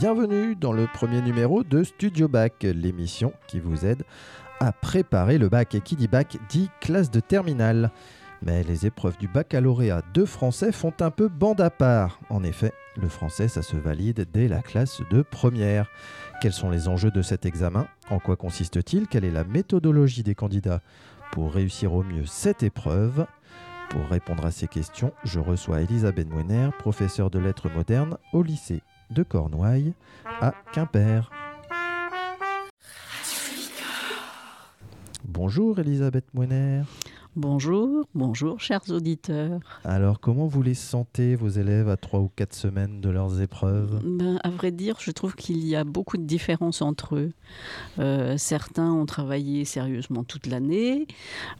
bienvenue dans le premier numéro de Studio Bac, l'émission qui vous aide à préparer le bac. Et qui dit bac dit classe de terminale. Mais les épreuves du baccalauréat de français font un peu bande à part. En effet, le français, ça se valide dès la classe de première. Quels sont les enjeux de cet examen? En quoi consiste-t-il? Quelle est la méthodologie des candidats pour réussir au mieux cette épreuve? Pour répondre à ces questions, je reçois Elisabeth Mouener, professeure de lettres modernes au lycée de Cornouailles à Quimper. Bonjour Elisabeth Mouener. Bonjour, bonjour chers auditeurs. Alors comment vous les sentez, vos élèves, à trois ou quatre semaines de leurs épreuves? Ben, À vrai dire, je trouve qu'il y a beaucoup de différences entre eux. Euh, certains ont travaillé sérieusement toute l'année,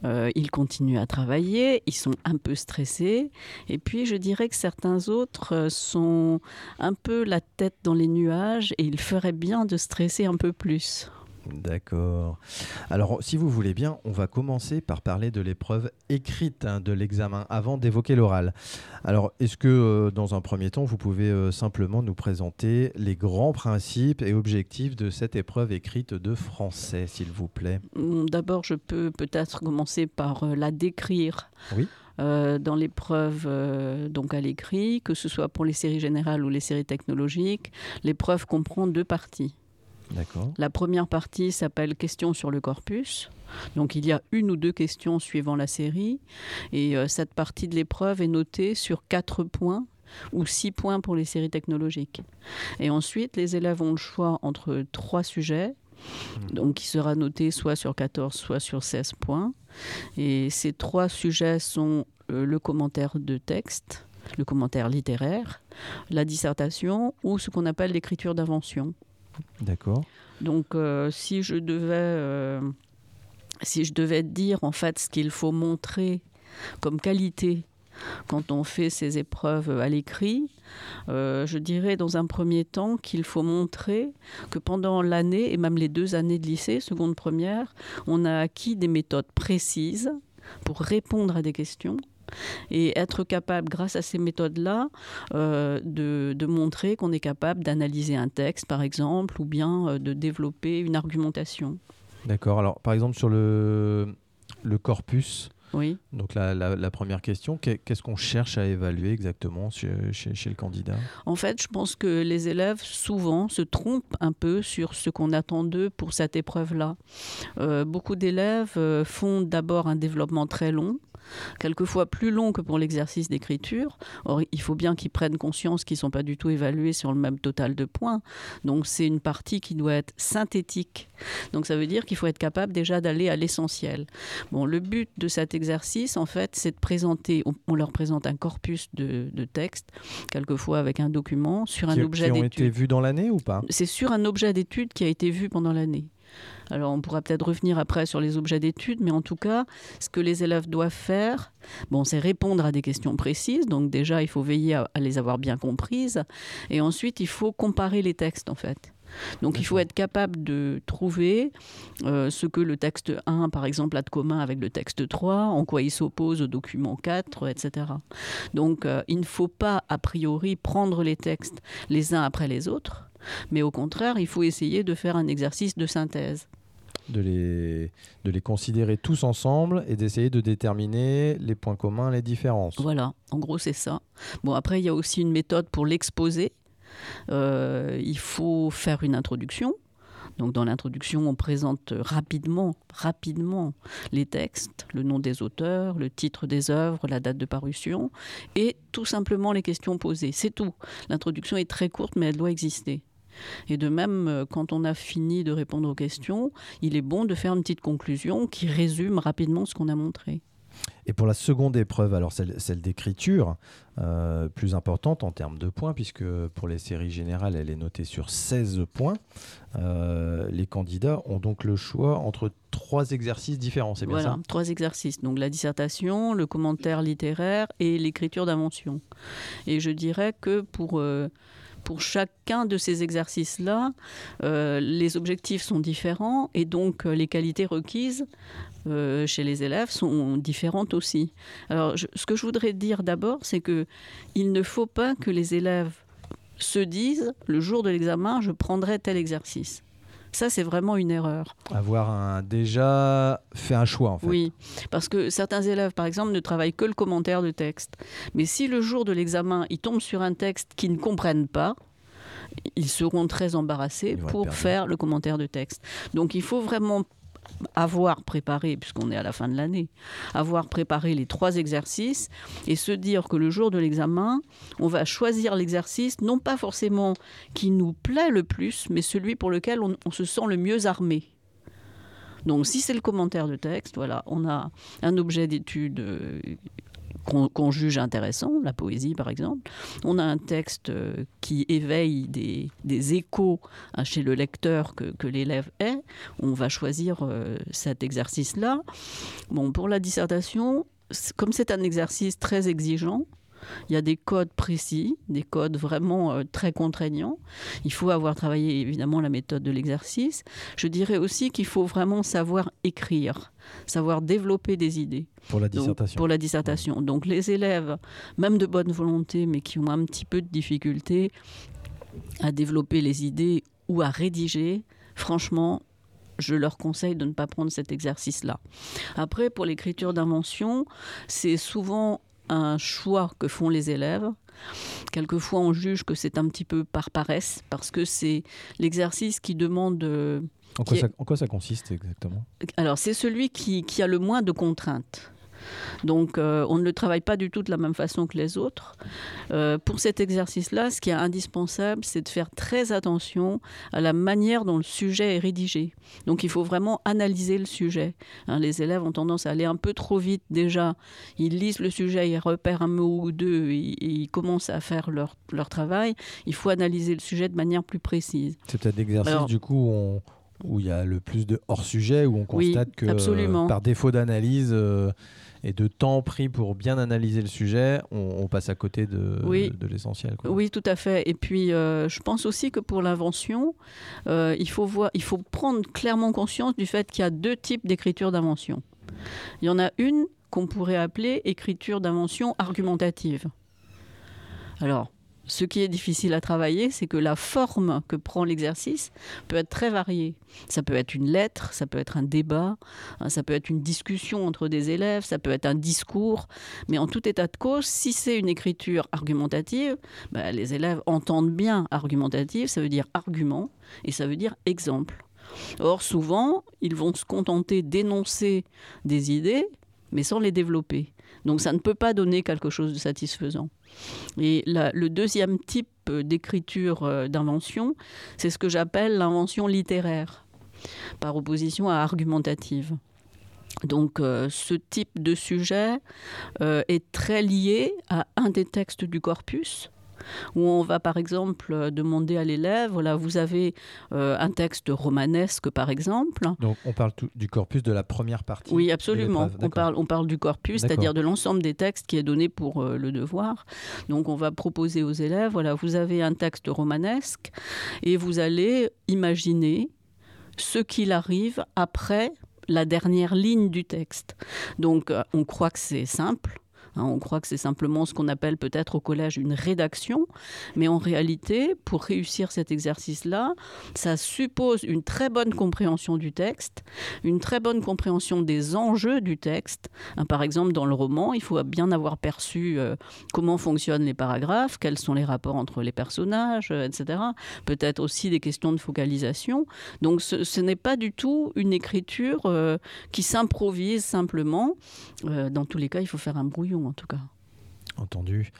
euh, ils continuent à travailler, ils sont un peu stressés, et puis je dirais que certains autres euh, sont un peu la tête dans les nuages et il ferait bien de stresser un peu plus. D'accord. Alors, si vous voulez bien, on va commencer par parler de l'épreuve écrite hein, de l'examen avant d'évoquer l'oral. Alors, est-ce que, euh, dans un premier temps, vous pouvez euh, simplement nous présenter les grands principes et objectifs de cette épreuve écrite de français, s'il vous plaît? Hum, D'abord, je peux peut-être commencer par euh, la décrire. Oui. dans l'épreuve donc à l'écrit, que ce soit pour les séries générales ou les séries technologiques, l'épreuve comprend deux parties. La première partie s'appelle Questions sur le corpus. Donc il y a une ou deux questions suivant la série. Et euh, cette partie de l'épreuve est notée sur quatre points ou six points pour les séries technologiques. Et ensuite, les élèves ont le choix entre trois sujets. Hmm. Donc, qui sera noté soit sur 14, soit sur 16 points. Et ces trois sujets sont euh, le commentaire de texte, le commentaire littéraire, la dissertation ou ce qu'on appelle l'écriture d'invention. D'accord. Donc, euh, si je devais, euh, si je devais dire en fait ce qu'il faut montrer comme qualité quand on fait ces épreuves à l'écrit, euh, je dirais dans un premier temps qu'il faut montrer que pendant l'année et même les deux années de lycée, seconde première, on a acquis des méthodes précises pour répondre à des questions et être capable, grâce à ces méthodes-là, euh, de, montrer qu'on est capable d'analyser un texte, par exemple, ou bien euh, de développer une argumentation. D'accord. Alors, par exemple, sur le, le corpus, oui. Donc la, première question, qu'est-ce qu'on cherche à évaluer exactement chez, le candidat? En fait, je pense que les élèves souvent se trompent un peu sur ce qu'on attend d'eux pour cette épreuve-là. Euh, beaucoup d'élèves font d'abord un développement très long quelquefois plus long que pour l'exercice d'écriture. Or, il faut bien qu'ils prennent conscience qu'ils ne sont pas du tout évalués sur le même total de points. Donc, c'est une partie qui doit être synthétique. Donc, ça veut dire qu'il faut être capable déjà d'aller à l'essentiel. Bon, le but de cet exercice, en fait, c'est de présenter, on leur présente un corpus de, de textes, quelquefois avec un document, sur un objet d'étude. Qui ont été vus dans l'année ou pas? C'est sur un objet d'étude qui a été vu pendant l'année. Alors on pourra peut-être revenir après sur les objets d'étude, mais en tout cas, ce que les élèves doivent faire, bon, c'est répondre à des questions précises. Donc déjà, il faut veiller à, les avoir bien comprises. Et ensuite, il faut comparer les textes, en fait. Donc il faut être capable de trouver euh, ce que le texte 1, par exemple, a de commun avec le texte 3, en quoi il s'oppose au document 4, etc. Donc euh, il ne faut pas, a priori, prendre les textes les uns après les autres, mais au contraire, il faut essayer de faire un exercice de synthèse de les, de les considérer tous ensemble et d'essayer de déterminer les points communs, les différences. Voilà, en gros c'est ça. Bon, après il y a aussi une méthode pour l'exposer. Euh, il faut faire une introduction. Donc dans l'introduction, on présente rapidement, rapidement les textes, le nom des auteurs, le titre des œuvres, la date de parution et tout simplement les questions posées. C'est tout. L'introduction est très courte mais elle doit exister. Et de même, euh, quand on a fini de répondre aux questions, il est bon de faire une petite conclusion qui résume rapidement ce qu'on a montré. Et pour la seconde épreuve, alors celle, d'écriture, euh, plus importante en termes de points, puisque pour les séries générales, elle est notée sur 16 points, euh, les candidats ont donc le choix entre trois exercices différents, c'est bien voilà, trois exercices. Donc la dissertation, le commentaire littéraire et l'écriture d'invention. Et je dirais que pour pour chacun de ces exercices-là, euh, les objectifs sont différents et donc euh, les qualités requises euh, chez les élèves sont différentes aussi. Alors, ce que je voudrais dire d'abord, c'est que il ne faut pas que les élèves se disent, le jour de l'examen, je prendrai tel exercice. Ça, c'est vraiment une erreur. Avoir un, déjà fait un choix, en fait. Oui, parce que certains élèves, par exemple, ne travaillent que le commentaire de texte. Mais si le jour de l'examen, ils tombent sur un texte qu'ils ne comprennent pas, ils seront très embarrassés pour faire le commentaire de texte. Donc il faut vraiment avoir préparé, puisqu'on est à la fin de l'année, avoir préparé les trois exercices et se dire que le jour de l'examen, on va choisir l'exercice, non pas forcément qui nous plaît le plus, mais celui pour lequel on, se sent le mieux armé. Donc si c'est le commentaire de texte, voilà, on a un objet d'étude qu'on juge intéressant, la poésie par exemple. On a un texte euh, qui éveille des, échos hein, chez le lecteur que, l'élève est. On va choisir euh, cet exercice-là. Bon, pour la dissertation, comme c'est un exercice très exigeant, il y a des codes précis, des codes vraiment euh, très contraignants. Il faut avoir travaillé évidemment la méthode de l'exercice. Je dirais aussi qu'il faut vraiment savoir écrire, savoir développer des idées. Pour la dissertation. pour la dissertation. Donc les élèves, même de bonne volonté, mais qui ont un petit peu de difficulté à développer les idées ou à rédiger, franchement, je leur conseille de ne pas prendre cet exercice-là. Après, pour l'écriture d'invention, c'est souvent un choix que font les élèves. Quelquefois, on juge que c'est un petit peu par paresse, parce que c'est l'exercice qui demande... En quoi, ça, en quoi, ça, consiste exactement? Alors, c'est celui qui, qui a le moins de contraintes. Donc euh, on ne le travaille pas du tout de la même façon que les autres. Euh, pour cet exercice-là, ce qui est indispensable, c'est de faire très attention à la manière dont le sujet est rédigé. Donc il faut vraiment analyser le sujet. Hein, les élèves ont tendance à aller un peu trop vite déjà. Ils lisent le sujet, ils repèrent un mot ou deux, et, ils commencent à faire leur, leur travail. Il faut analyser le sujet de manière plus précise. C'est peut-être l'exercice du coup où il y a le plus de hors-sujet, où on constate que par défaut d'analyse, euh, et de temps pris pour bien analyser le sujet, on, passe à côté de, de l'essentiel. Oui, tout à fait. Et puis, euh, je pense aussi que pour l'invention, euh, il, faut voir, il faut prendre clairement conscience du fait qu'il y a deux types d'écriture d'invention. Il y en a une qu'on pourrait appeler écriture d'invention argumentative. Alors, ce qui est difficile à travailler, c'est que la forme que prend l'exercice peut être très variée. Ça peut être une lettre, ça peut être un débat, hein, ça peut être une discussion entre des élèves, ça peut être un discours. Mais en tout état de cause, si c'est une écriture argumentative, bah, les élèves entendent bien argumentative, ça veut dire argument et ça veut dire exemple. Or, souvent, ils vont se contenter d'énoncer des idées, mais sans les développer. Donc ça ne peut pas donner quelque chose de satisfaisant. Et le deuxième type d'écriture euh, d'invention, c'est ce que j'appelle l'invention littéraire, par opposition à argumentative. Donc euh, ce type de sujet euh, est très lié à un des textes du corpus, où on va par exemple euh, demander à l'élève, voilà, vous avez euh, un texte romanesque par exemple. Donc on parle du corpus de la première partie. Oui, absolument. On parle, on parle du corpus, c'est-à-dire de l'ensemble des textes qui est donné pour euh, le devoir. Donc on va proposer aux élèves, voilà, vous avez un texte romanesque et vous allez imaginer ce qu'il arrive après la dernière ligne du texte. Donc on croit que c'est simple. Hein, on croit que c'est simplement ce qu'on appelle peut-être au collège une rédaction, mais en réalité, pour réussir cet exercice-là, ça suppose une très bonne compréhension du texte, une très bonne compréhension des enjeux du texte. Hein, par exemple, dans le roman, il faut bien avoir perçu euh, comment fonctionnent les paragraphes, quels sont les rapports entre les personnages, euh, etc. Peut-être aussi des questions de focalisation. Donc ce, n'est pas du tout une écriture euh, qui s'improvise simplement. dans tous les cas, il faut faire un brouillon en tout cas. Entendu.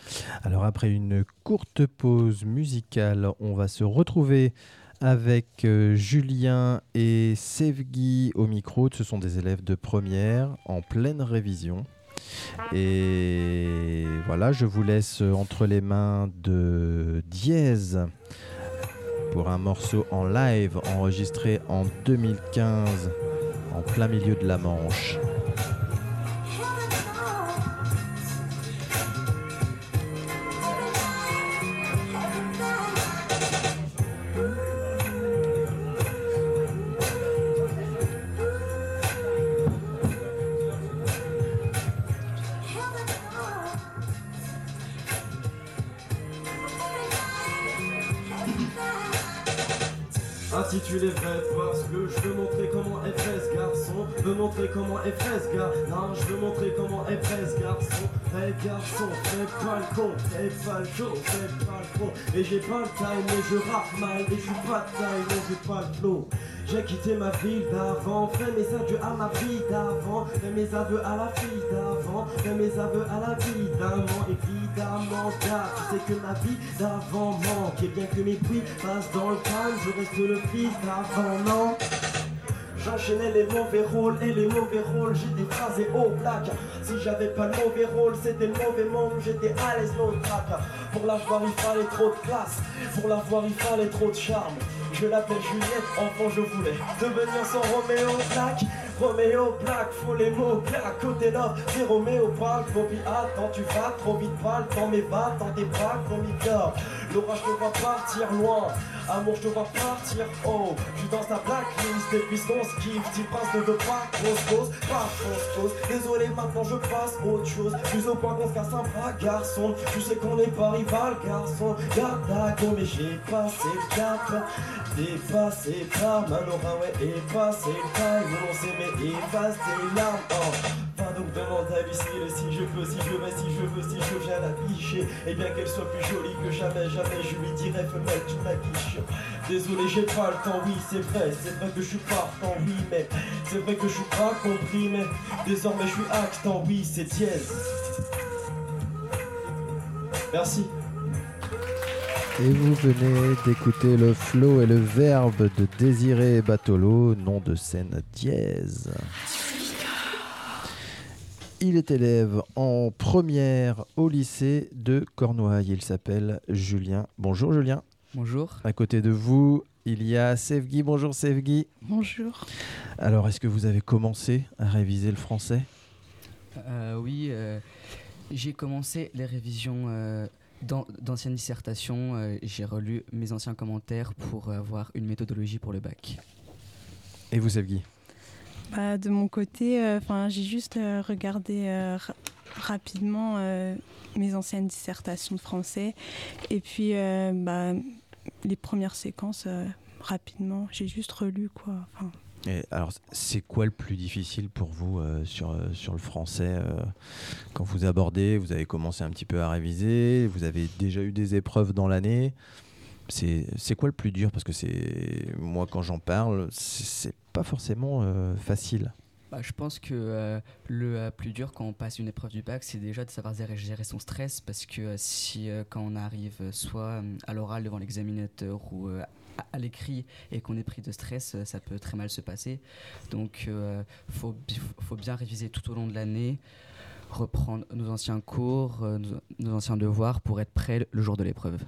Alors après une courte pause musicale, on va se retrouver avec euh, Julien et Sevgi au micro. Ce sont des élèves de première en pleine révision. Et voilà, je vous laisse entre les mains de Dièse pour un morceau en live enregistré en 2015 en plein milieu de la Manche. Fais pas le chaud fais pas le con Et j'ai pas le time mais je rappe mal Et je suis pas de taille mais j'ai pas le flow. J'ai quitté ma ville d'avant, fait mes adieux à ma vie d'avant, fait mes aveux à la fille d'avant, fait mes aveux à la vie d'avant, évidemment, car tu sais que ma vie d'avant manque, et bien que mes bruits passent dans le calme, je reste le fils d'avant, non? J'enchaînais les mauvais rôles et les mauvais rôles, j'étais phrasé au black. Si j'avais pas le mauvais rôle, c'était le mauvais monde, j'étais à l'aise, no track. Pour la voir, il fallait trop de classe, pour la voir, il fallait trop de charme. Je l'appelle Juliette, enfant je voulais devenir son Roméo Black. Roméo Black, faut les mots clairs. Côté là C'est Roméo Black, Bobby attends tu vas trop vite pas temps. Mais va dans tes bras comme L'orage te va partir loin, amour je te vois partir oh Je dans ta blacklist et puisqu'on se kiffe, ne veux pas grosse cause, pas grosse cause Désolé maintenant je passe autre chose, plus au point qu'on se casse un bras garçon. Tu sais qu'on n'est pas rival garçon, garde la go mais j'ai passé le Dépassé par Manora, ouais, effacé le time, on s'aimait, effacer les larmes. Oh. Pas donc demande à Lucille si je veux, si je veux, si je veux, si je viens la picher. Et bien qu'elle soit plus jolie que jamais, jamais, je lui dirais femelle, tu la quiches. Désolé, j'ai pas le temps, oui, c'est vrai, c'est vrai que je suis partant, oui, mais c'est vrai que je suis pas compris, mais désormais je suis actant, oui, c'est dièse. Merci. Et vous venez d'écouter le flow et le verbe de Désiré Batolo, nom de scène dièse. Il est élève en première au lycée de Cornouailles. Il s'appelle Julien. Bonjour Julien. Bonjour. À côté de vous, il y a Sevgi. Bonjour Sevgi. Bonjour. Alors, est-ce que vous avez commencé à réviser le français? Euh, Oui, euh, j'ai commencé les révisions euh, d'anciennes dissertations, euh, j'ai relu mes anciens commentaires pour avoir une méthodologie pour le bac. Et vous, Evguy bah, De mon côté, euh, enfin j'ai juste euh, regardé rapidement mes anciennes dissertations de français et puis bah, les premières séquences rapidement. J'ai juste relu quoi alors, c'est quoi le plus difficile pour vous euh, sur, euh, sur le français euh, quand vous abordez Vous avez commencé un petit peu à réviser, vous avez déjà eu des épreuves dans l'année. C'est quoi le plus dur? Parce que c'est moi, quand j'en parle, c'est pas forcément facile. Bah, je pense que le plus dur quand on passe une épreuve du bac, c'est déjà de savoir gérer son stress parce que si quand on arrive soit à l'oral devant l'examinateur ou à, l'écrit et qu'on est pris de stress, euh, ça peut très mal se passer. Donc, il euh, faut, faut bien réviser tout au long de l'année, reprendre nos anciens cours, euh, nos, anciens devoirs pour être prêt le jour de l'épreuve.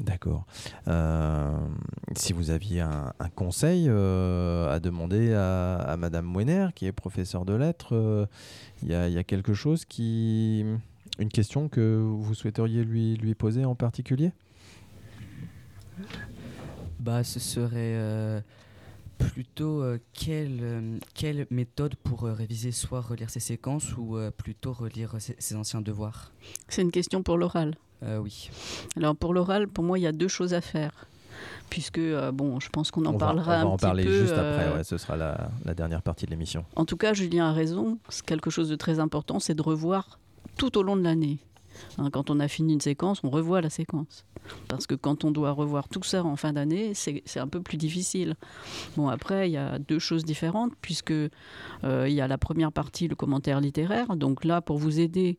D'accord. si vous aviez un, conseil à demander à, à Madame Mouener, qui est professeure de lettres, il y, y, a quelque chose qui, une question que vous souhaiteriez lui, lui poser en particulier? Bah, ce serait euh, plutôt euh, quelle, euh, quelle méthode pour réviser, soit relire ses séquences ou plutôt relire ses, anciens devoirs? C'est une question pour l'oral. oui. Alors pour l'oral, pour moi, il y a deux choses à faire puisque bon, je pense qu'on en parlera un petit peu. On va en parler juste après, ce sera la, la, dernière partie de l'émission. En tout cas, Julien a raison, quelque chose de très important, c'est de revoir tout au long de l'année. Hein, quand on a fini une séquence, on revoit la séquence. Parce que quand on doit revoir tout ça en fin d'année, c'est un peu plus difficile. Bon, après, il y a deux choses différentes, puisque euh, il y a la première partie, le commentaire littéraire. Donc là, pour vous aider,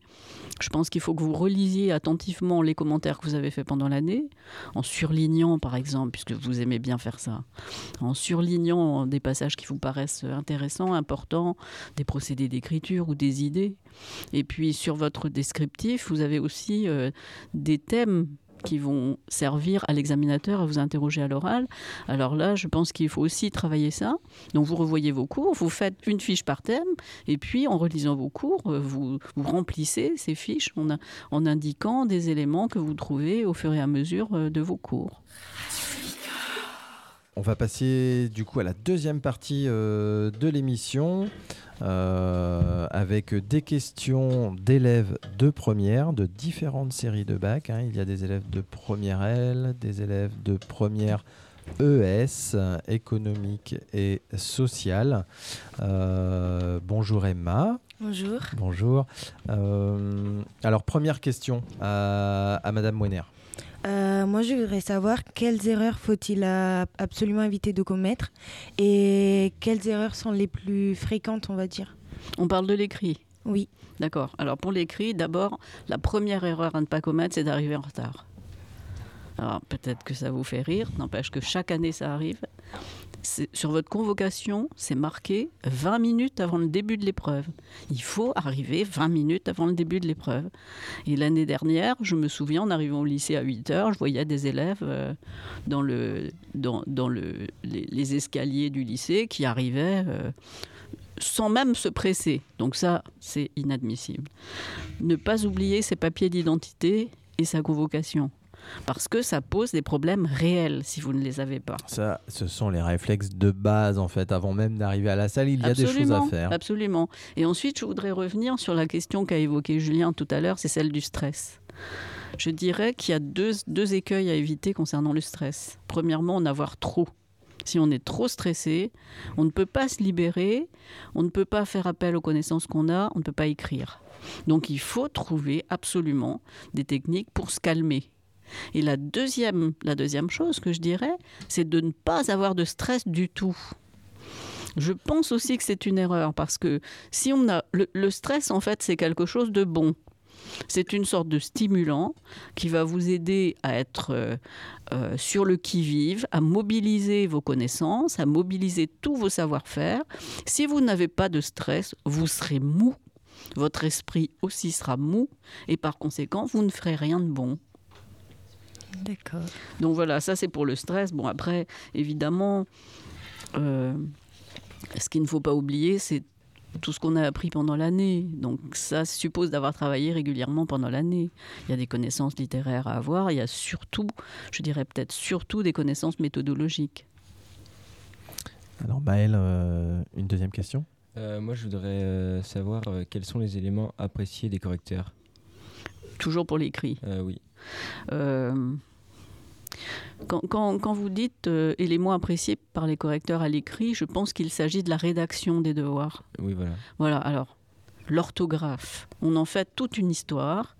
je pense qu'il faut que vous relisiez attentivement les commentaires que vous avez faits pendant l'année, en surlignant, par exemple, puisque vous aimez bien faire ça, en surlignant des passages qui vous paraissent intéressants, importants, des procédés d'écriture ou des idées. Et puis sur votre descriptif, vous avez aussi euh, des thèmes qui vont servir à l'examinateur à vous interroger à l'oral. Alors là, je pense qu'il faut aussi travailler ça. Donc vous revoyez vos cours, vous faites une fiche par thème, et puis en relisant vos cours, euh, vous, remplissez ces fiches en, en indiquant des éléments que vous trouvez au fur et à mesure euh, de vos cours. On va passer du coup à la deuxième partie de l'émission. Euh, avec des questions d'élèves de première, de différentes séries de bac. Hein. Il y a des élèves de première L, des élèves de première ES, économique et social. bonjour Emma. Bonjour. Bonjour. alors, première question à, à Madame Moiner. Moi, je voudrais savoir quelles erreurs faut-il absolument éviter de commettre et quelles erreurs sont les plus fréquentes, on va dire. On parle de l'écrit. Oui. D'accord. Alors pour l'écrit, d'abord, la première erreur à ne pas commettre, c'est d'arriver en retard. Alors peut-être que ça vous fait rire, n'empêche que chaque année ça arrive. Sur votre convocation, c'est marqué 20 minutes avant le début de l'épreuve. Il faut arriver 20 minutes avant le début de l'épreuve. Et l'année dernière, je me souviens, en arrivant au lycée à 8 heures, je voyais des élèves euh, dans, le, dans, dans le, les, escaliers du lycée qui arrivaient. Euh, sans même se presser. Donc ça, c'est inadmissible. Ne pas oublier ses papiers d'identité et sa convocation. Parce que ça pose des problèmes réels si vous ne les avez pas. Ça, ce sont les réflexes de base en fait. Avant même d'arriver à la salle, il y a des choses à faire. Absolument. Et ensuite, je voudrais revenir sur la question qu'a évoquée Julien tout à l'heure, c'est celle du stress. Je dirais qu'il y a deux, deux écueils à éviter concernant le stress. Premièrement, en avoir trop. Si on est trop stressé, on ne peut pas se libérer, on ne peut pas faire appel aux connaissances qu'on a, on ne peut pas écrire. Donc il faut trouver absolument des techniques pour se calmer. Et la deuxième, la deuxième chose que je dirais, c'est de ne pas avoir de stress du tout. Je pense aussi que c'est une erreur parce que si on a le stress en fait c'est quelque chose de bon. C'est une sorte de stimulant qui va vous aider à être euh, euh, sur le qui-vive, à mobiliser vos connaissances, à mobiliser tous vos savoir-faire. Si vous n'avez pas de stress, vous serez mou. Votre esprit aussi sera mou et par conséquent, vous ne ferez rien de bon. D'accord. Donc voilà, ça c'est pour le stress. Bon, après, évidemment, euh, ce qu'il ne faut pas oublier, c'est tout ce qu'on a appris pendant l'année. Donc ça suppose d'avoir travaillé régulièrement pendant l'année. Il y a des connaissances littéraires à avoir, il y a surtout, je dirais peut-être surtout des connaissances méthodologiques. Alors Maël, euh, une deuxième question euh, Moi je voudrais euh, savoir quels sont les éléments appréciés des correcteurs? Toujours pour l'écrit Oui. Quand, vous dites euh, éléments appréciés par les correcteurs à l'écrit, je pense qu'il s'agit de la rédaction des devoirs. Oui, voilà. Voilà, alors, l'orthographe. On en fait toute une histoire.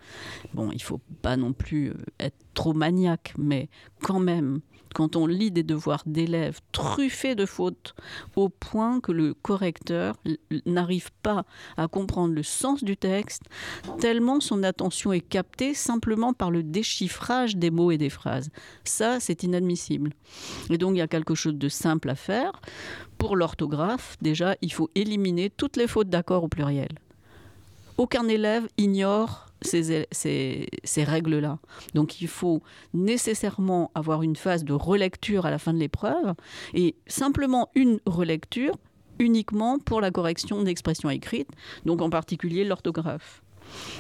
Bon, il faut pas non plus euh, être trop maniaque, mais quand même, quand on lit des devoirs d'élèves truffés de fautes au point que le correcteur n'arrive pas à comprendre le sens du texte, tellement son attention est captée simplement par le déchiffrage des mots et des phrases. Ça, c'est inadmissible. Et donc, il y a quelque chose de simple à faire. Pour l'orthographe, déjà, il faut éliminer toutes les fautes d'accord au pluriel. Aucun élève ignore ces, règles-là. Donc il faut nécessairement avoir une phase de relecture à la fin de l'épreuve et simplement une relecture uniquement pour la correction d'expressions écrites, donc en particulier l'orthographe.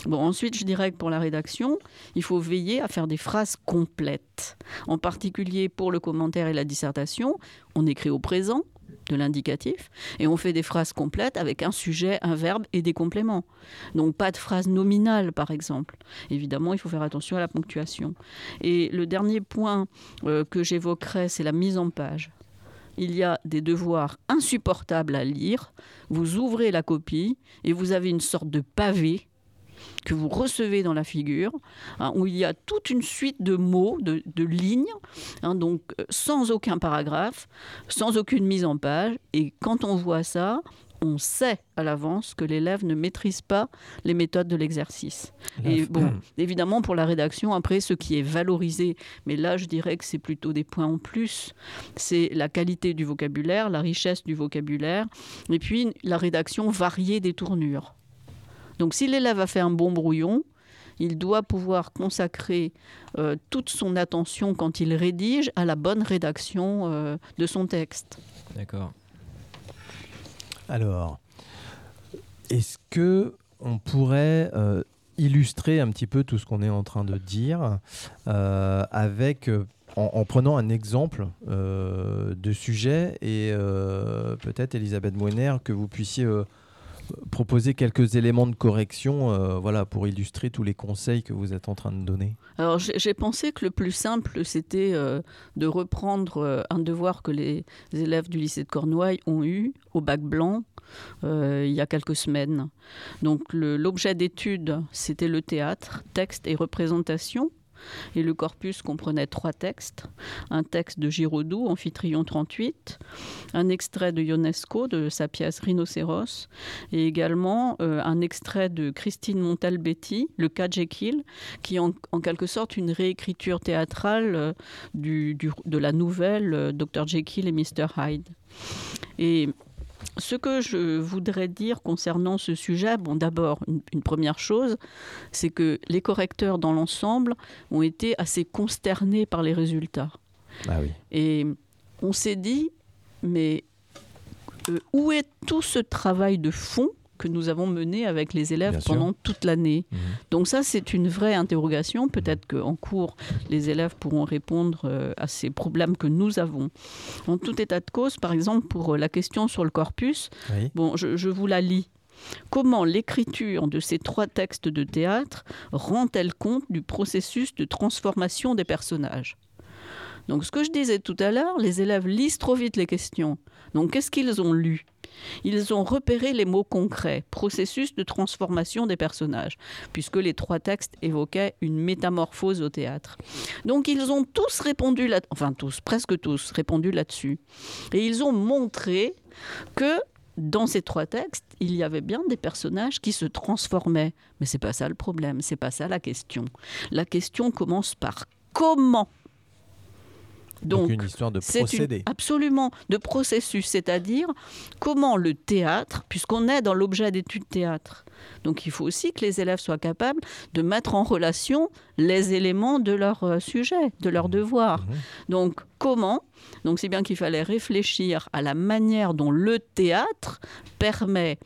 Bon, ensuite, je dirais que pour la rédaction, il faut veiller à faire des phrases complètes. En particulier pour le commentaire et la dissertation, on écrit au présent, de l'indicatif, et on fait des phrases complètes avec un sujet, un verbe et des compléments. Donc pas de phrase nominale, par exemple. Évidemment, il faut faire attention à la ponctuation. Et le dernier point euh, que j'évoquerai, c'est la mise en page. Il y a des devoirs insupportables à lire. Vous ouvrez la copie et vous avez une sorte de pavé que vous recevez dans la figure, hein, où il y a toute une suite de mots, de, lignes, hein, donc euh, sans aucun paragraphe, sans aucune mise en page. Et quand on voit ça, on sait à l'avance que l'élève ne maîtrise pas les méthodes de l'exercice. Et bon, évidemment, pour la rédaction, après, ce qui est valorisé, mais là, je dirais que c'est plutôt des points en plus, c'est la qualité du vocabulaire, la richesse du vocabulaire, et puis la rédaction variée des tournures. Donc si l'élève a fait un bon brouillon, il doit pouvoir consacrer euh, toute son attention quand il rédige à la bonne rédaction euh, de son texte. D'accord. Alors, est-ce que on pourrait euh, illustrer un petit peu tout ce qu'on est en train de dire avec en, prenant un exemple de sujet et peut-être Elisabeth Moiner que vous puissiez proposer quelques éléments de correction euh, voilà, pour illustrer tous les conseils que vous êtes en train de donner Alors j'ai pensé que le plus simple, c'était euh, de reprendre euh, un devoir que les élèves du lycée de Cornouailles ont eu au bac blanc il y a quelques semaines. Donc l'objet d'étude, c'était le théâtre, texte et représentation. Et le corpus comprenait trois textes. Un texte de Giraudoux, Amphitryon 38, un extrait de Ionesco de sa pièce Rhinocéros, et également euh, un extrait de Christine Montalbetti, Le cas Jekyll, qui est en, quelque sorte une réécriture théâtrale euh, de la nouvelle euh, Dr. Jekyll et Mr. Hyde. Ce que je voudrais dire concernant ce sujet, bon, d'abord, une, première chose, c'est que les correcteurs dans l'ensemble ont été assez consternés par les résultats. Ah oui. Et on s'est dit, mais euh, où est tout ce travail de fond que nous avons mené avec les élèves pendant toute l'année. Mhm. Donc ça, c'est une vraie interrogation. Peut-être qu'en cours, les élèves pourront répondre euh, à ces problèmes que nous avons. En tout état de cause, par exemple, pour euh, la question sur le corpus, bon, je, vous la lis. Comment l'écriture de ces trois textes de théâtre rend-elle compte du processus de transformation des personnages? Donc ce que je disais tout à l'heure, les élèves lisent trop vite les questions. Donc qu'est-ce qu'ils ont lu? Ils ont repéré les mots concrets, processus de transformation des personnages, puisque les trois textes évoquaient une métamorphose au théâtre. Donc ils ont tous répondu là, enfin tous, presque tous répondu là-dessus, et ils ont montré que dans ces trois textes, il y avait bien des personnages qui se transformaient. Mais c'est pas ça le problème, c'est pas ça la question. La question commence par comment? Donc, une histoire de procédé. absolument, de processus, c'est-à-dire comment le théâtre, puisqu'on est dans l'objet d'études théâtre, donc il faut aussi que les élèves soient capables de mettre en relation les éléments de leur euh, sujet, de leur mmh. devoir. Mmh. Donc comment Donc c'est bien qu'il fallait réfléchir à la manière dont le théâtre permet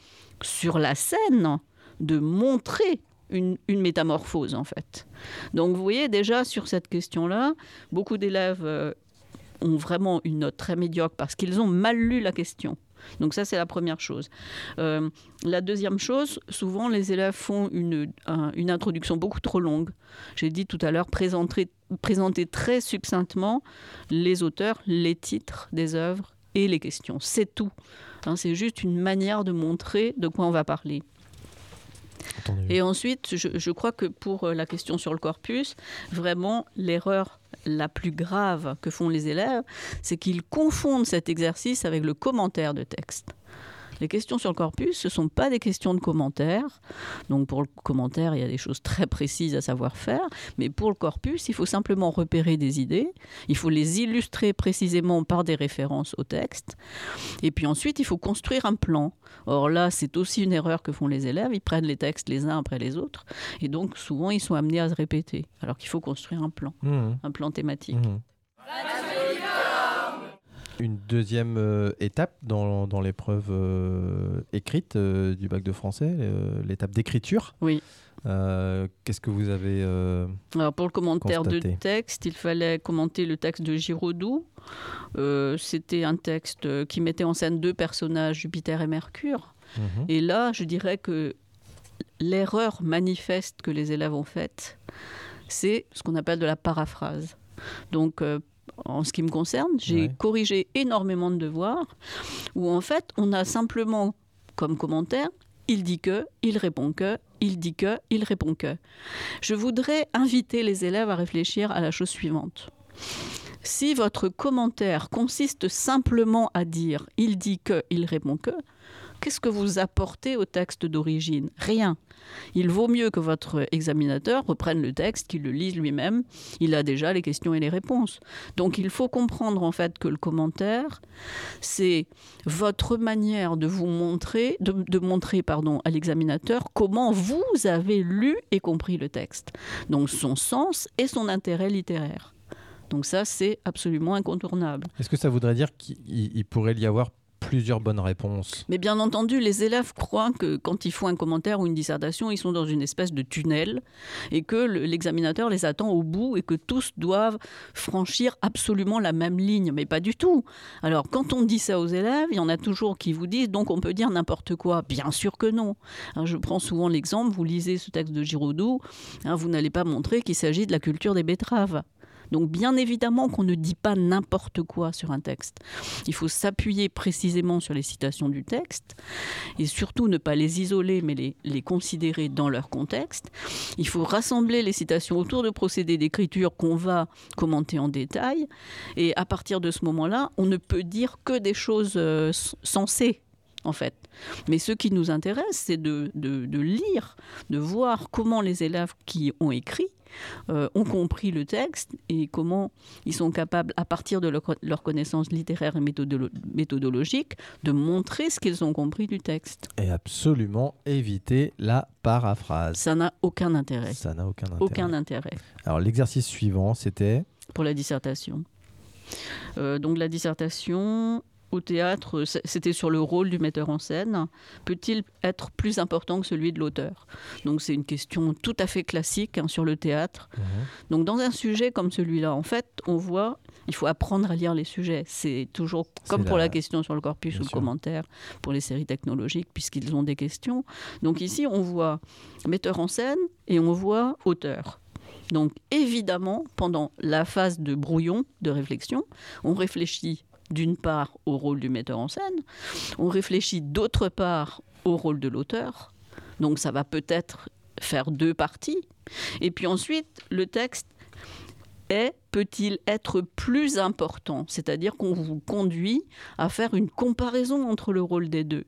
sur la scène de montrer une, métamorphose en fait. Donc vous voyez déjà sur cette question-là, beaucoup d'élèves euh, ont vraiment une note très médiocre parce qu'ils ont mal lu la question. Donc ça, c'est la première chose. Euh, la deuxième chose, souvent les élèves font une, une introduction beaucoup trop longue. J'ai dit tout à l'heure, présenter, présenter très succinctement les auteurs, les titres des œuvres et les questions. C'est tout. Hein, c'est juste une manière de montrer de quoi on va parler. Et ensuite, je, crois que pour euh, la question sur le corpus, vraiment, l'erreur la plus grave que font les élèves, c'est qu'ils confondent cet exercice avec le commentaire de texte. Les questions sur le corpus, ce ne sont pas des questions de commentaires. Donc pour le commentaire, il y a des choses très précises à savoir faire. Mais pour le corpus, il faut simplement repérer des idées. Il faut les illustrer précisément par des références au texte. Et puis ensuite, il faut construire un plan. Or là, c'est aussi une erreur que font les élèves. Ils prennent les textes les uns après les autres. Et donc souvent, ils sont amenés à se répéter. Alors qu'il faut construire un plan, mmh. un plan thématique. Mmh. Une deuxième euh, étape dans, dans l'épreuve euh, écrite euh, du bac de français, l'étape d'écriture. Oui. Qu'est-ce que vous avez Alors pour le commentaire de texte, il fallait commenter le texte de Giraudoux. C'était un texte qui mettait en scène deux personnages, Jupiter et Mercure. Mhm. Et là, je dirais que l'erreur manifeste que les élèves ont faite, c'est ce qu'on appelle de la paraphrase. Donc, en ce qui me concerne. J'ai corrigé énormément de devoirs où en fait on a simplement comme commentaire il dit que, il répond que, il dit que, il répond que. Je voudrais inviter les élèves à réfléchir à la chose suivante. Si votre commentaire consiste simplement à dire il dit que, il répond que, qu'est-ce que vous apportez au texte d'origine? Rien. Il vaut mieux que votre examinateur reprenne le texte, qu'il le lise lui-même. Il a déjà les questions et les réponses. Donc il faut comprendre en fait que le commentaire, c'est votre manière de vous montrer, de, montrer pardon, à l'examinateur comment vous avez lu et compris le texte. Donc son sens et son intérêt littéraire. Donc ça, c'est absolument incontournable. Est-ce que ça voudrait dire qu'il pourrait y avoir plusieurs bonnes réponses. Mais bien entendu, les élèves croient que quand ils font un commentaire ou une dissertation, ils sont dans une espèce de tunnel et que l'examinateur les attend au bout et que tous doivent franchir absolument la même ligne. Mais pas du tout. Alors, quand on dit ça aux élèves, il y en a toujours qui vous disent donc on peut dire n'importe quoi. Bien sûr que non. Hein, je prends souvent l'exemple, vous lisez ce texte de Giraudoux, hein, vous n'allez pas montrer qu'il s'agit de la culture des betteraves. Donc bien évidemment qu'on ne dit pas n'importe quoi sur un texte. Il faut s'appuyer précisément sur les citations du texte et surtout ne pas les isoler mais les, considérer dans leur contexte. Il faut rassembler les citations autour de procédés d'écriture qu'on va commenter en détail et à partir de ce moment-là, on ne peut dire que des choses euh, sensées en fait. Mais ce qui nous intéresse, c'est de, de, lire, de voir comment les élèves qui ont écrit euh, ont compris le texte et comment ils sont capables, à partir de leur, connaissance littéraire et méthodologique, de montrer ce qu'ils ont compris du texte. Et absolument éviter la paraphrase. Ça n'a aucun intérêt. Ça n'a aucun intérêt. Aucun intérêt. Alors l'exercice suivant, c'était Pour la dissertation. Euh, donc la dissertation, au théâtre, c'était sur le rôle du metteur en scène. Peut-il être plus important que celui de l'auteur? Donc c'est une question tout à fait classique hein, sur le théâtre. Mhm. Donc dans un sujet comme celui-là, en fait, on voit, il faut apprendre à lire les sujets. C'est toujours comme pour la... question sur le corpus ou le commentaire pour les séries technologiques, puisqu'ils ont des questions. Donc ici, on voit metteur en scène et on voit auteur. Donc évidemment, pendant la phase de brouillon, de réflexion, on réfléchit d'une part au rôle du metteur en scène, on réfléchit d'autre part au rôle de l'auteur, donc ça va peut-être faire deux parties, et puis ensuite le texte est peut-il être plus important, c'est-à-dire qu'on vous conduit à faire une comparaison entre le rôle des deux.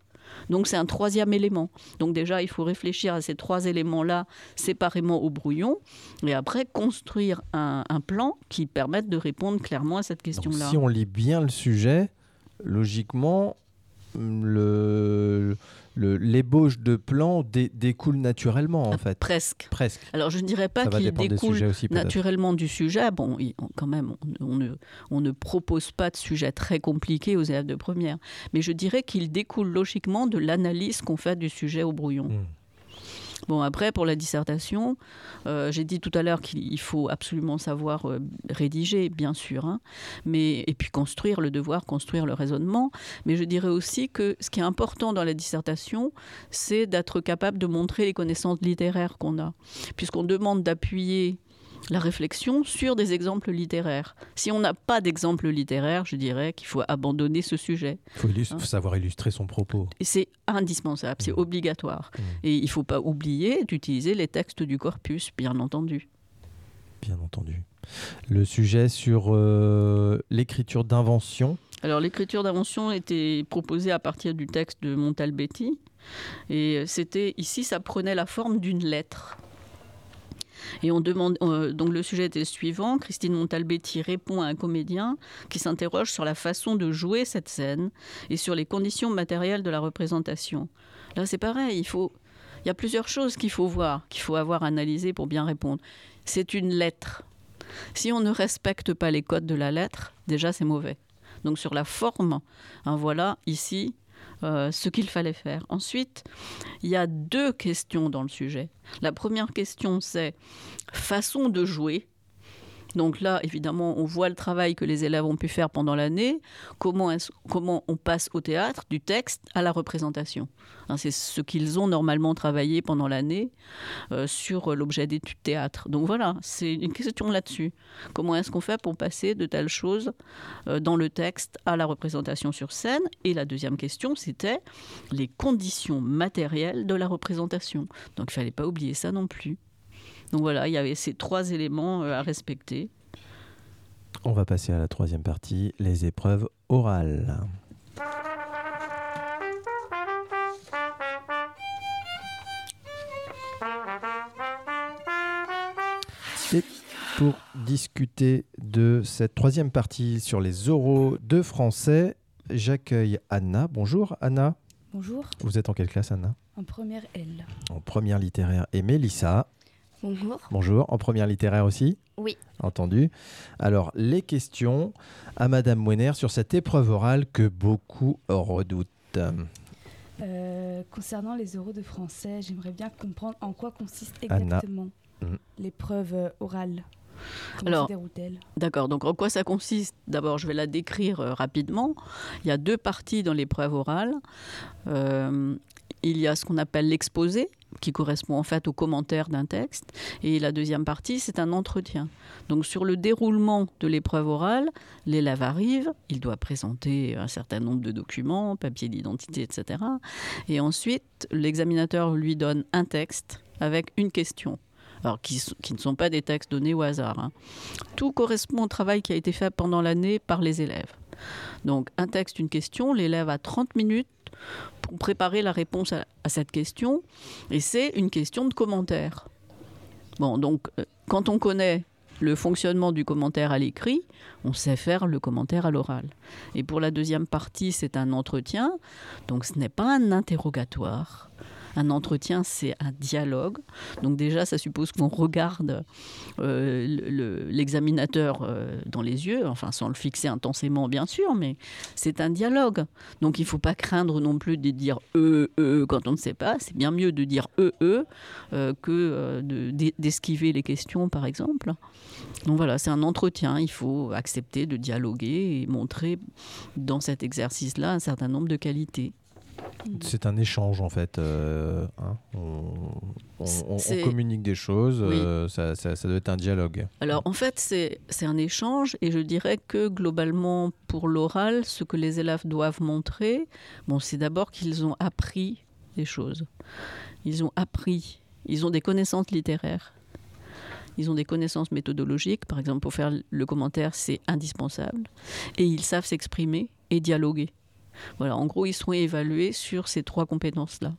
Donc c'est un troisième élément. Donc déjà, il faut réfléchir à ces trois éléments-là séparément au brouillon et après construire un, plan qui permette de répondre clairement à cette question-là. Si on lit bien le sujet, logiquement, le l'ébauche de plan découle naturellement en ah, fait. Presque. Presque. Alors je ne dirais pas qu'il découle naturellement du sujet. Bon, quand même, on, ne, on, ne, propose pas de sujet très compliqué aux élèves de première, mais je dirais qu'il découle logiquement de l'analyse qu'on fait du sujet au brouillon. Hmm. Bon, après, pour la dissertation, euh, j'ai dit tout à l'heure qu'il faut absolument savoir euh, rédiger, bien sûr, hein, mais, et puis construire le devoir, construire le raisonnement. Mais je dirais aussi que ce qui est important dans la dissertation, c'est d'être capable de montrer les connaissances littéraires qu'on a. Puisqu'on demande d'appuyer la réflexion sur des exemples littéraires. Si on n'a pas d'exemple littéraire, je dirais qu'il faut abandonner ce sujet. Il faut, hein. savoir illustrer son propos. C'est indispensable, c'est mmh. obligatoire. Mmh. Et il ne faut pas oublier d'utiliser les textes du corpus, bien entendu. Bien entendu. Le sujet sur euh, l'écriture d'invention. Alors l'écriture d'invention était proposée à partir du texte de Montalbetti. Et c'était ici, ça prenait la forme d'une lettre. Et on demande, euh, donc le sujet était suivant. Christine Montalbetti répond à un comédien qui s'interroge sur la façon de jouer cette scène et sur les conditions matérielles de la représentation. Là, c'est pareil. Il faut, il y a plusieurs choses qu'il faut voir, qu'il faut avoir analysé pour bien répondre. C'est une lettre. Si on ne respecte pas les codes de la lettre, déjà c'est mauvais. Donc sur la forme, hein, voilà ici euh, ce qu'il fallait faire. Ensuite, il y a deux questions dans le sujet. La première question, c'est façon de jouer. Donc là, évidemment, on voit le travail que les élèves ont pu faire pendant l'année, comment, comment on passe au théâtre, du texte à la représentation? Hein, c'est ce qu'ils ont normalement travaillé pendant l'année euh, sur l'objet d'études théâtre. Donc voilà, c'est une question là-dessus. Comment est-ce qu'on fait pour passer de telles choses euh, dans le texte à la représentation sur scène? Et la deuxième question, c'était les conditions matérielles de la représentation. Donc il ne fallait pas oublier ça non plus. Donc voilà, il y avait ces trois éléments euh, à respecter. On va passer à la troisième partie, les épreuves orales. Et pour discuter de cette troisième partie sur les oraux de français, j'accueille Anna. Bonjour Anna. Bonjour. Vous êtes en quelle classe Anna? En première L. En première littéraire. Et Mélissa Bonjour. Bonjour. En première littéraire aussi Oui. Entendu. Alors, les questions à Madame Moiner sur cette épreuve orale que beaucoup redoutent. Euh, concernant les euros de français, j'aimerais bien comprendre en quoi consiste exactement mm. l'épreuve euh, orale. Comment Alors, d'accord. Donc, en quoi ça consiste? D'abord, je vais la décrire euh, rapidement. Il y a deux parties dans l'épreuve orale. Il y a ce qu'on appelle l'exposé, qui correspond en fait au commentaire d'un texte. Et la deuxième partie, c'est un entretien. Donc sur le déroulement de l'épreuve orale, l'élève arrive, il doit présenter un certain nombre de documents, papier d'identité, etc. Et ensuite, l'examinateur lui donne un texte avec une question. Alors, qui, ne sont pas des textes donnés au hasard. Hein. Tout correspond au travail qui a été fait pendant l'année par les élèves. Donc, un texte, une question, l'élève a 30 minutes pour préparer la réponse à, cette question. Et c'est une question de commentaire. Bon, donc, euh, quand on connaît le fonctionnement du commentaire à l'écrit, on sait faire le commentaire à l'oral. Et pour la deuxième partie, c'est un entretien. Donc, ce n'est pas un interrogatoire. Un entretien, c'est un dialogue. Donc déjà, ça suppose qu'on regarde euh, l'examinateur euh, dans les yeux, enfin sans le fixer intensément, bien sûr, mais c'est un dialogue. Donc il ne faut pas craindre non plus de dire e, e quand on ne sait pas. C'est bien mieux de dire e, e euh, que d'esquiver les questions, par exemple. Donc voilà, c'est un entretien. Il faut accepter de dialoguer et montrer dans cet exercice-là un certain nombre de qualités. C'est un échange en fait. Euh, hein. on, communique des choses, euh, ça, doit être un dialogue. Alors en fait, c'est un échange et je dirais que globalement, pour l'oral, ce que les élèves doivent montrer, bon, c'est d'abord qu'ils ont appris des choses. Ils ont appris, ils ont des connaissances littéraires. Ils ont des connaissances méthodologiques, par exemple pour faire le commentaire, c'est indispensable. Et ils savent s'exprimer et dialoguer. Voilà, en gros, ils sont évalués sur ces trois compétences-là.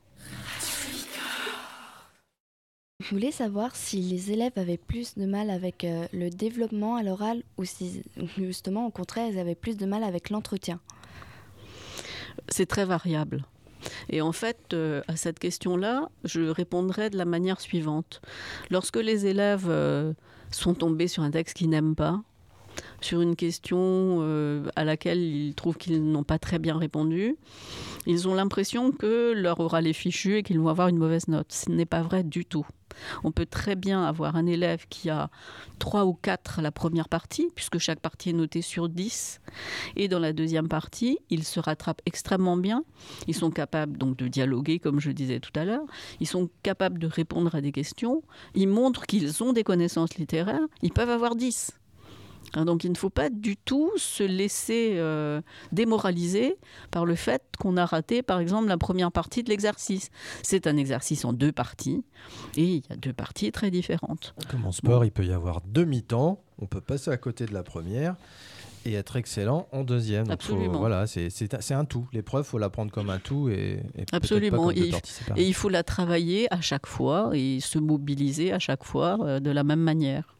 Je voulais savoir si les élèves avaient plus de mal avec euh, le développement à l'oral ou si justement au contraire ils avaient plus de mal avec l'entretien. C'est très variable. Et en fait, euh, à cette question-là, je répondrai de la manière suivante. Lorsque les élèves euh, sont tombés sur un texte qu'ils n'aiment pas, sur une question euh, à laquelle ils trouvent qu'ils n'ont pas très bien répondu. Ils ont l'impression que leur oral est fichu et qu'ils vont avoir une mauvaise note. Ce n'est pas vrai du tout. On peut très bien avoir un élève qui a 3 ou 4 à la première partie, puisque chaque partie est notée sur 10. Et dans la deuxième partie, ils se rattrapent extrêmement bien. Ils sont capables donc de dialoguer, comme je disais tout à l'heure. Ils sont capables de répondre à des questions. Ils montrent qu'ils ont des connaissances littéraires. Ils peuvent avoir 10. Hein, donc il ne faut pas du tout se laisser euh, démoraliser par le fait qu'on a raté, par exemple, la première partie de l'exercice. C'est un exercice en deux parties, et il y a deux parties très différentes. Comme en sport, il peut y avoir demi-temps, on peut passer à côté de la première et être excellent en deuxième. Absolument. voilà, c'est un tout. L'épreuve, faut la prendre comme un tout et, Absolument. et, il faut la travailler à chaque fois et se mobiliser à chaque fois euh, de la même manière.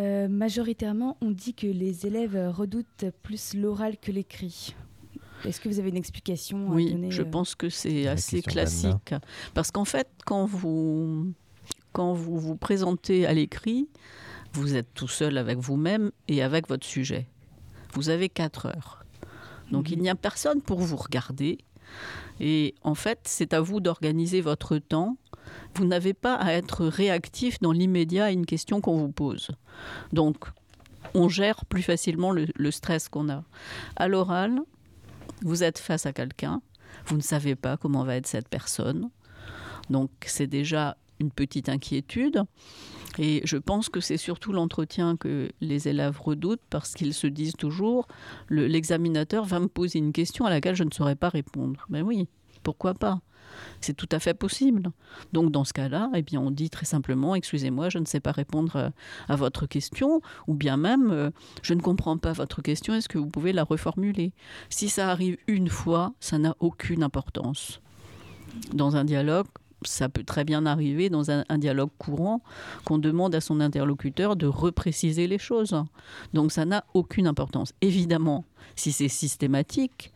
Euh, majoritairement, on dit que les élèves redoutent plus l'oral que l'écrit. Est-ce que vous avez une explication Oui, à donner je euh pense que c'est assez classique. Parce qu'en fait, quand vous, quand vous vous présentez à l'écrit, vous êtes tout seul avec vous-même et avec votre sujet. Vous avez quatre heures. Donc mhm. il n'y a personne pour vous regarder. Et en fait, c'est à vous d'organiser votre temps vous n'avez pas à être réactif dans l'immédiat à une question qu'on vous pose. Donc, on gère plus facilement le, stress qu'on a. À l'oral, vous êtes face à quelqu'un, vous ne savez pas comment va être cette personne. Donc, c'est déjà une petite inquiétude. Et je pense que c'est surtout l'entretien que les élèves redoutent parce qu'ils se disent toujours l'examinateur va me poser une question à laquelle je ne saurais pas répondre. Ben oui, pourquoi pas? C'est tout à fait possible. Donc dans ce cas-là, eh bien, on dit très simplement, excusez-moi, je ne sais pas répondre euh, à, votre question, ou bien même, euh, je ne comprends pas votre question, est-ce que vous pouvez la reformuler? Si ça arrive une fois, ça n'a aucune importance. Dans un dialogue, ça peut très bien arriver dans un, dialogue courant qu'on demande à son interlocuteur de repréciser les choses. Donc ça n'a aucune importance. Évidemment, si c'est systématique,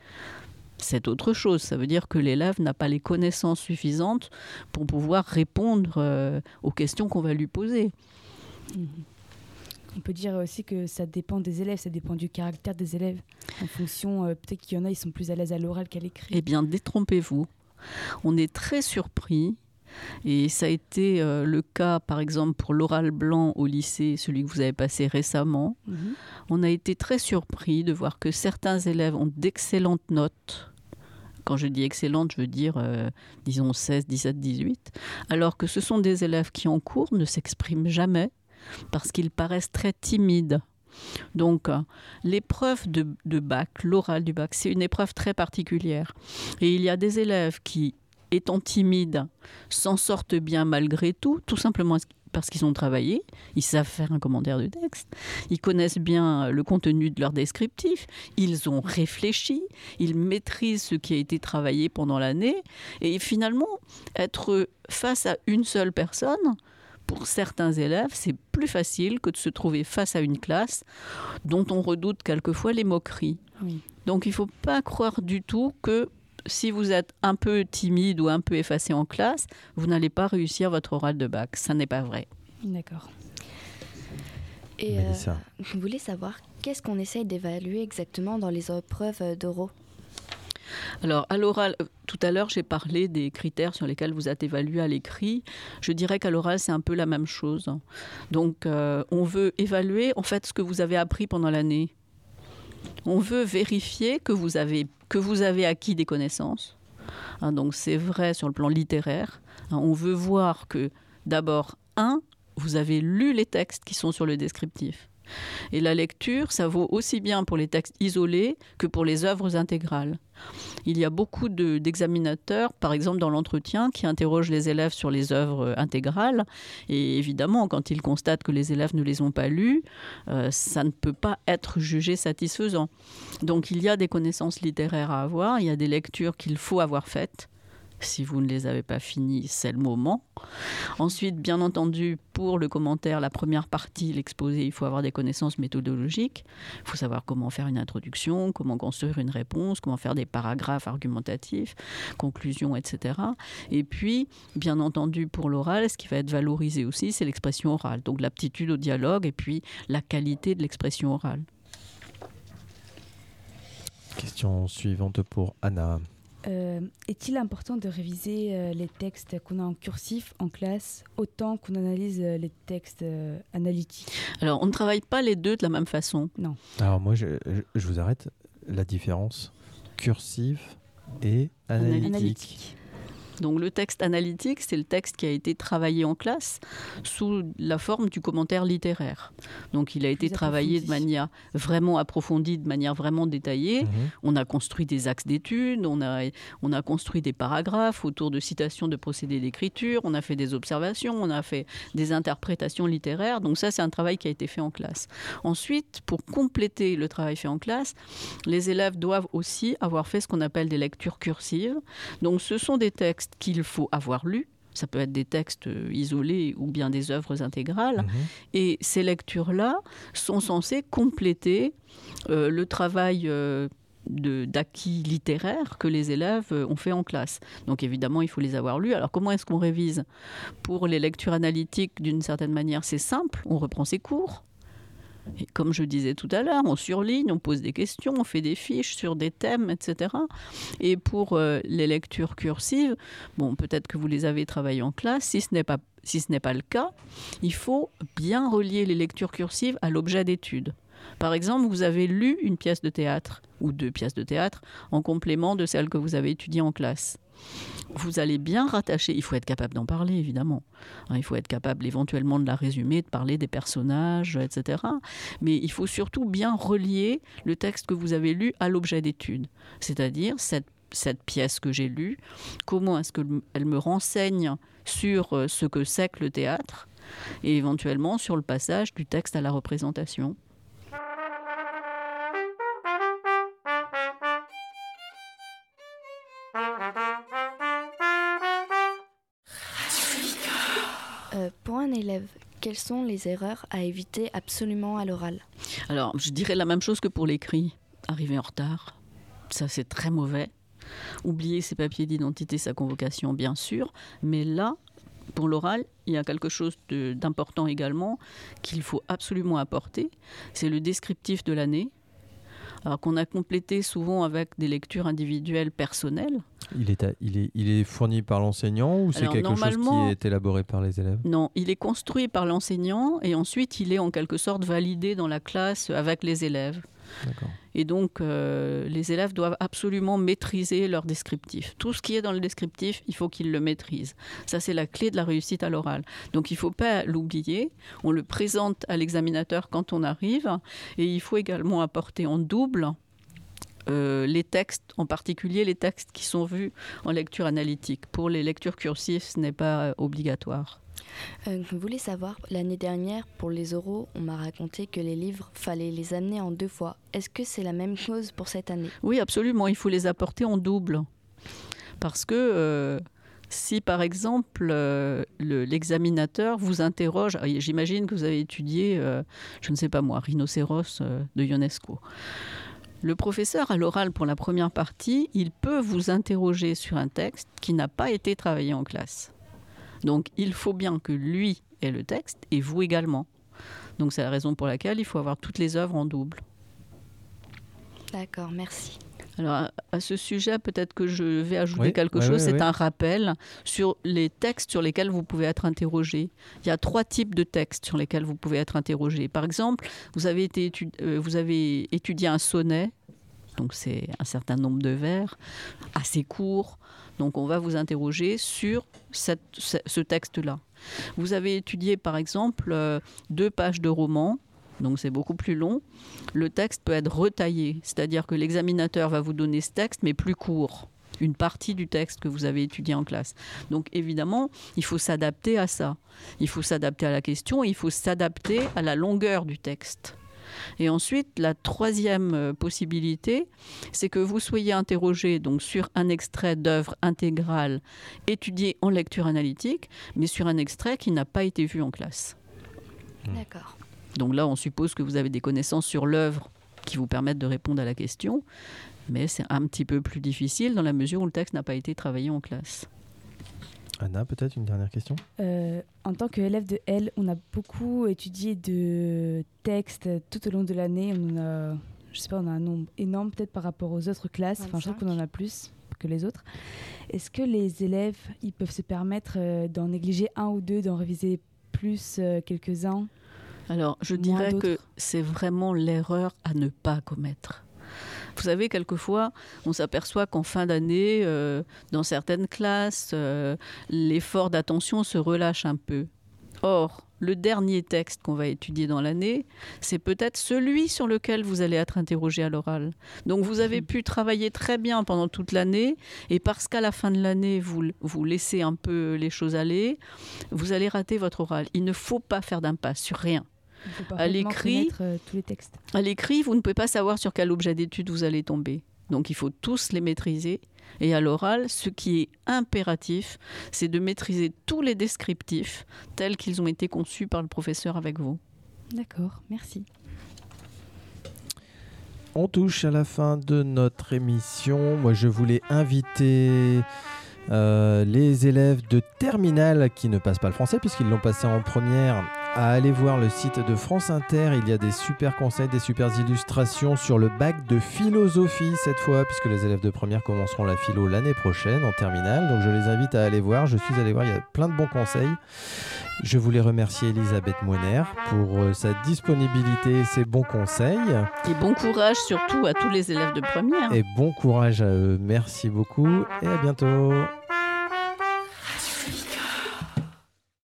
c'est autre chose. Ça veut dire que l'élève n'a pas les connaissances suffisantes pour pouvoir répondre euh, aux questions qu'on va lui poser. On peut dire aussi que ça dépend des élèves, ça dépend du caractère des élèves. En fonction, euh, peut-être qu'il y en a, ils sont plus à l'aise à l'oral qu'à l'écrit. Eh bien, détrompez-vous. On est très surpris et ça a été euh, le cas, par exemple, pour l'oral blanc au lycée, celui que vous avez passé récemment. Mhm. On a été très surpris de voir que certains élèves ont d'excellentes notes. Quand je dis excellentes, je veux dire, euh, disons, 16, 17, 18. Alors que ce sont des élèves qui, en cours, ne s'expriment jamais parce qu'ils paraissent très timides. Donc, euh, l'épreuve de, de bac, l'oral du bac, c'est une épreuve très particulière. Et il y a des élèves qui étant timides, s'en sortent bien malgré tout, tout simplement parce qu'ils ont travaillé, ils savent faire un commentaire de texte, ils connaissent bien le contenu de leur descriptif, ils ont réfléchi, ils maîtrisent ce qui a été travaillé pendant l'année, et finalement, être face à une seule personne, pour certains élèves, c'est plus facile que de se trouver face à une classe dont on redoute quelquefois les moqueries. Donc il ne faut pas croire du tout que si vous êtes un peu timide ou un peu effacé en classe, vous n'allez pas réussir votre oral de bac. Ça n'est pas vrai. D'accord. Et euh, vous voulez savoir qu'est-ce qu'on essaye d'évaluer exactement dans les épreuves d'oraux? Alors, à l'oral, euh, tout à l'heure, j'ai parlé des critères sur lesquels vous êtes évalué à l'écrit. Je dirais qu'à l'oral, c'est un peu la même chose. Donc, euh, on veut évaluer, en fait, ce que vous avez appris pendant l'année. On veut vérifier que vous avez, que vous avez acquis des connaissances. Hein, donc c'est vrai sur le plan littéraire. Hein, on veut voir que d'abord, un, vous avez lu les textes qui sont sur le descriptif. Et la lecture, ça vaut aussi bien pour les textes isolés que pour les œuvres intégrales. Il y a beaucoup d'examinateurs, par exemple dans l'entretien, qui interrogent les élèves sur les œuvres intégrales. Et évidemment, quand ils constatent que les élèves ne les ont pas lues, euh, ça ne peut pas être jugé satisfaisant. Donc il y a des connaissances littéraires à avoir, il y a des lectures qu'il faut avoir faites. Si vous ne les avez pas finis, c'est le moment. Ensuite, bien entendu, pour le commentaire, la première partie, l'exposé, il faut avoir des connaissances méthodologiques. Il faut savoir comment faire une introduction, comment construire une réponse, comment faire des paragraphes argumentatifs, conclusions, etc. Et puis, bien entendu, pour l'oral, ce qui va être valorisé aussi, c'est l'expression orale. Donc l'aptitude au dialogue et puis la qualité de l'expression orale. Question suivante pour Anna. Euh, est-il important de réviser euh, les textes qu'on a en cursif en classe autant qu'on analyse euh, les textes analytiques? Alors, on ne travaille pas les deux de la même façon. Non. Alors, moi, je, je vous arrête. La différence cursif et analytique. Donc le texte analytique, c'est le texte qui a été travaillé en classe sous la forme du commentaire littéraire. Donc il a été travaillé de manière vraiment approfondie, de manière vraiment détaillée. Mhm. On a construit des axes d'études, on a, on a construit des paragraphes autour de citations de procédés d'écriture, on a fait des observations, on a fait des interprétations littéraires. Donc ça, c'est un travail qui a été fait en classe. Ensuite, pour compléter le travail fait en classe, les élèves doivent aussi avoir fait ce qu'on appelle des lectures cursives. Donc ce sont des textes qu'il faut avoir lu. Ça peut être des textes euh, isolés ou bien des œuvres intégrales. Mhm. Et ces lectures-là sont censées compléter euh, le travail euh, d'acquis littéraire que les élèves ont fait en classe. Donc évidemment, il faut les avoir lus. Alors comment est-ce qu'on révise? Pour les lectures analytiques, d'une certaine manière, c'est simple. On reprend ses cours. Et comme je disais tout à l'heure, on surligne, on pose des questions, on fait des fiches sur des thèmes, etc. Et pour euh, les lectures cursives, bon, peut-être que vous les avez travaillées en classe. Si ce n'est pas si ce n'est pas le cas, il faut bien relier les lectures cursives à l'objet d'étude. Par exemple, vous avez lu une pièce de théâtre ou deux pièces de théâtre en complément de celle que vous avez étudiée en classe vous allez bien rattacher. Il faut être capable d'en parler, évidemment. Hein, il faut être capable éventuellement de la résumer, de parler des personnages, etc. Mais il faut surtout bien relier le texte que vous avez lu à l'objet d'étude. C'est-à-dire cette, cette pièce que j'ai lue, comment est-ce qu'elle me renseigne sur euh, ce que c'est que le théâtre et éventuellement sur le passage du texte à la représentation. Élève, quelles sont les erreurs à éviter absolument à l'oral? Alors, je dirais la même chose que pour l'écrit. Arriver en retard, ça c'est très mauvais. oublier ses papiers d'identité, sa convocation, bien sûr, mais là, pour l'oral, il y a quelque chose d'important également qu'il faut absolument apporter, c'est le descriptif de l'année, alors qu'on a complété souvent avec des lectures individuelles personnelles. Il est, il est, il est fourni par l'enseignant ou c'est quelque chose qui est élaboré par les élèves? Non, il est construit par l'enseignant et ensuite il est en quelque sorte validé dans la classe avec les élèves. Et donc, euh, les élèves doivent absolument maîtriser leur descriptif. Tout ce qui est dans le descriptif, il faut qu'ils le maîtrisent. Ça, c'est la clé de la réussite à l'oral. Donc, il ne faut pas l'oublier. On le présente à l'examinateur quand on arrive. Et il faut également apporter en double euh, les textes, en particulier les textes qui sont vus en lecture analytique. Pour les lectures cursives, ce n'est pas euh, obligatoire. Euh, je voulais savoir, l'année dernière, pour les oraux, on m'a raconté que les livres, fallait les amener en deux fois. Est-ce que c'est la même chose pour cette année? Oui, absolument. Il faut les apporter en double. Parce que euh, si, par exemple, euh, l'examinateur vous interroge, ah, j'imagine que vous avez étudié, je ne sais pas moi, Rhinocéros de Ionesco. Le professeur, à l'oral pour la première partie, il peut vous interroger sur un texte qui n'a pas été travaillé en classe. Donc il faut bien que lui ait le texte et vous également. Donc c'est la raison pour laquelle il faut avoir toutes les œuvres en double. D'accord, merci. Alors à, ce sujet, peut-être que je vais ajouter quelque chose. c'est un rappel sur les textes sur lesquels vous pouvez être interrogé. Il y a trois types de textes sur lesquels vous pouvez être interrogé. Par exemple, vous avez, été euh, vous avez étudié un sonnet, donc c'est un certain nombre de vers, assez court. Donc on va vous interroger sur ce texte-là. Vous avez étudié par exemple euh, deux pages de roman, donc c'est beaucoup plus long. Le texte peut être retaillé, c'est-à-dire que l'examinateur va vous donner ce texte mais plus court une partie du texte que vous avez étudié en classe. Donc évidemment, il faut s'adapter à ça. Il faut s'adapter à la question, il faut s'adapter à la longueur du texte. Et ensuite, la troisième euh, possibilité, c'est que vous soyez interrogé donc sur un extrait d'œuvre intégrale étudié en lecture analytique, mais sur un extrait qui n'a pas été vu en classe. D'accord. Donc là, on suppose que vous avez des connaissances sur l'œuvre qui vous permettent de répondre à la question, mais c'est un petit peu plus difficile dans la mesure où le texte n'a pas été travaillé en classe. Anna, peut-être une dernière question? Euh, En tant qu'élève de L, on a beaucoup étudié de textes tout au long de l'année. On a, je sais pas, on a un nombre énorme peut-être par rapport aux autres classes. Enfin, je trouve qu'on en a plus que les autres. Est-ce que les élèves, ils peuvent se permettre euh, d'en négliger un ou deux, d'en réviser plus euh, quelques-uns? Alors, je dirais que c'est vraiment l'erreur à ne pas commettre. Vous savez, quelquefois, on s'aperçoit qu'en fin d'année, euh, dans certaines classes, euh, l'effort d'attention se relâche un peu. Or, le dernier texte qu'on va étudier dans l'année, c'est peut-être celui sur lequel vous allez être interrogé à l'oral. Donc vous avez mhm. pu travailler très bien pendant toute l'année, et parce qu'à la fin de l'année, vous, vous laissez un peu les choses aller, vous allez rater votre oral. Il ne faut pas faire d'impasse sur rien à l'écrit, euh, tous les textes. À l'écrit, vous ne pouvez pas savoir sur quel objet d'étude vous allez tomber. Donc il faut tous les maîtriser. Et à l'oral, ce qui est impératif, c'est de maîtriser tous les descriptifs tels qu'ils ont été conçus par le professeur avec vous. D'accord, merci. On touche à la fin de notre émission. Moi, je voulais inviter euh, les élèves de terminale qui ne passent pas le français puisqu'ils l'ont passé en première à aller voir le site de France Inter. Il y a des super conseils, des super illustrations sur le bac de philosophie cette fois, puisque les élèves de première commenceront la philo l'année prochaine en terminale. Donc je les invite à aller voir. Je suis allé voir, il y a plein de bons conseils. Je voulais remercier Elisabeth Moiner pour euh, sa disponibilité et ses bons conseils. Et bon courage surtout à tous les élèves de première. Et bon courage à eux. Merci beaucoup et à bientôt.